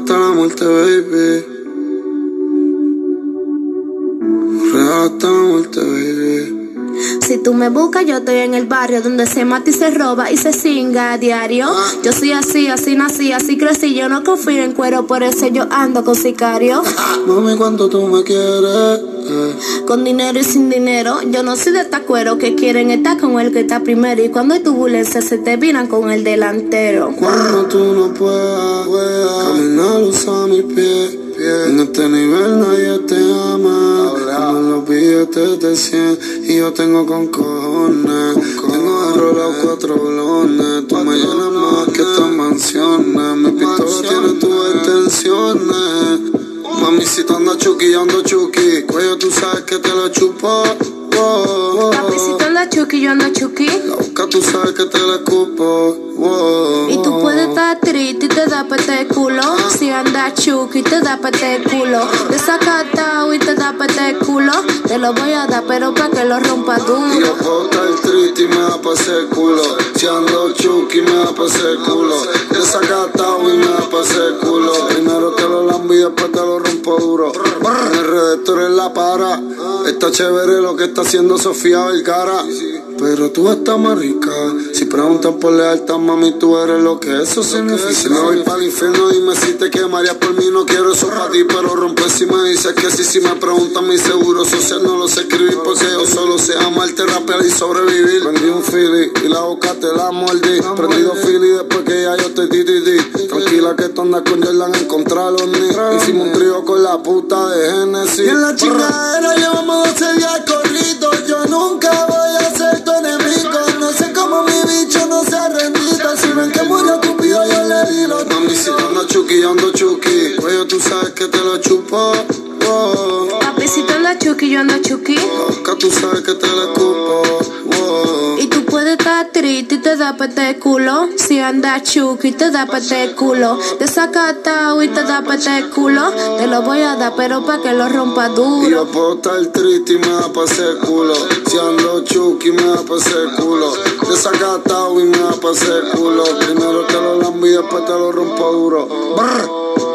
hasta la muerte, baby. Real hasta la muerte, baby. Si tú me buscas, yo estoy en el barrio donde se mata y se roba y se singa a diario. Yo soy así, así nací, así crecí. Yo no confío en cuero, por eso yo ando con sicario. Mami, ¿cuánto tú me quieres? Eh. Con dinero y sin dinero, yo no soy de esta cuero que quieren estar con el que está primero. Y cuando hay turbulencia, se te viran con el delantero. Cuando tú no puedas, puedas mis pies. En este nivel nadie te ama. Como los billetes de 100 y yo tengo con cojones. Tengo enrolado cuatro blones. Tú me llenas más que estas mansiones. Mi pistola tiene tus extensiones. Mami, si tú andas chuki, yo ando chuki. Cuello, tú sabes que te lo chupo. Wow. Papi, si tú andas chuki, yo ando chuki. La boca, tú sabes que te la escupo. Wow. Y tú puedes estar triste da culo. Si andas chuki, te da pete culo. Desacatado y te da pete culo. Te lo voy a dar, pero pa' que lo rompa yo duro. puedo estar triste y me da pa' hacer culo. Si ando chuki me da pa' hacer culo. Desacatado y me da pa' hacer culo. Primero te lo lambo y después te lo rompo duro. En el redactor en la para. Está chévere lo que está haciendo Sofía Vergara. Pero tú estás más rica. Si preguntan por lealtad, mami, tú eres lo que eso significa. Si me voy para el infierno, dime si te quemarías por mí. No quiero eso para ti, pero rompe si me dices que sí. Si me preguntan mi seguro social, no lo sé escribir porque yo solo sé amarte, rapear y sobrevivir. Prendí un fili y la boca te la mordí. Prendido fili después que ya yo estoy ti, ti, ti. Tranquila que tú andas con Jordan, encontrar los ni. Hicimos un trío con la puta de Genesis. Y en la chingadera llevamos 12 le di los Mami, si tú sabes que te la escupo. Wow. Y tú puedes estar triste y te da pete culo. Si andas chuki, te da pete culo. Desacatado y te da pete culo. Te lo voy a dar, pero pa' que lo rompa Y duro. yo puedo estar triste y me da pa' hacer culo. Si ando chuki, me da pa' hacer culo. Desacatado y me da pa' hacer culo. Primero te lo lambo y después te lo rompo duro. Brr.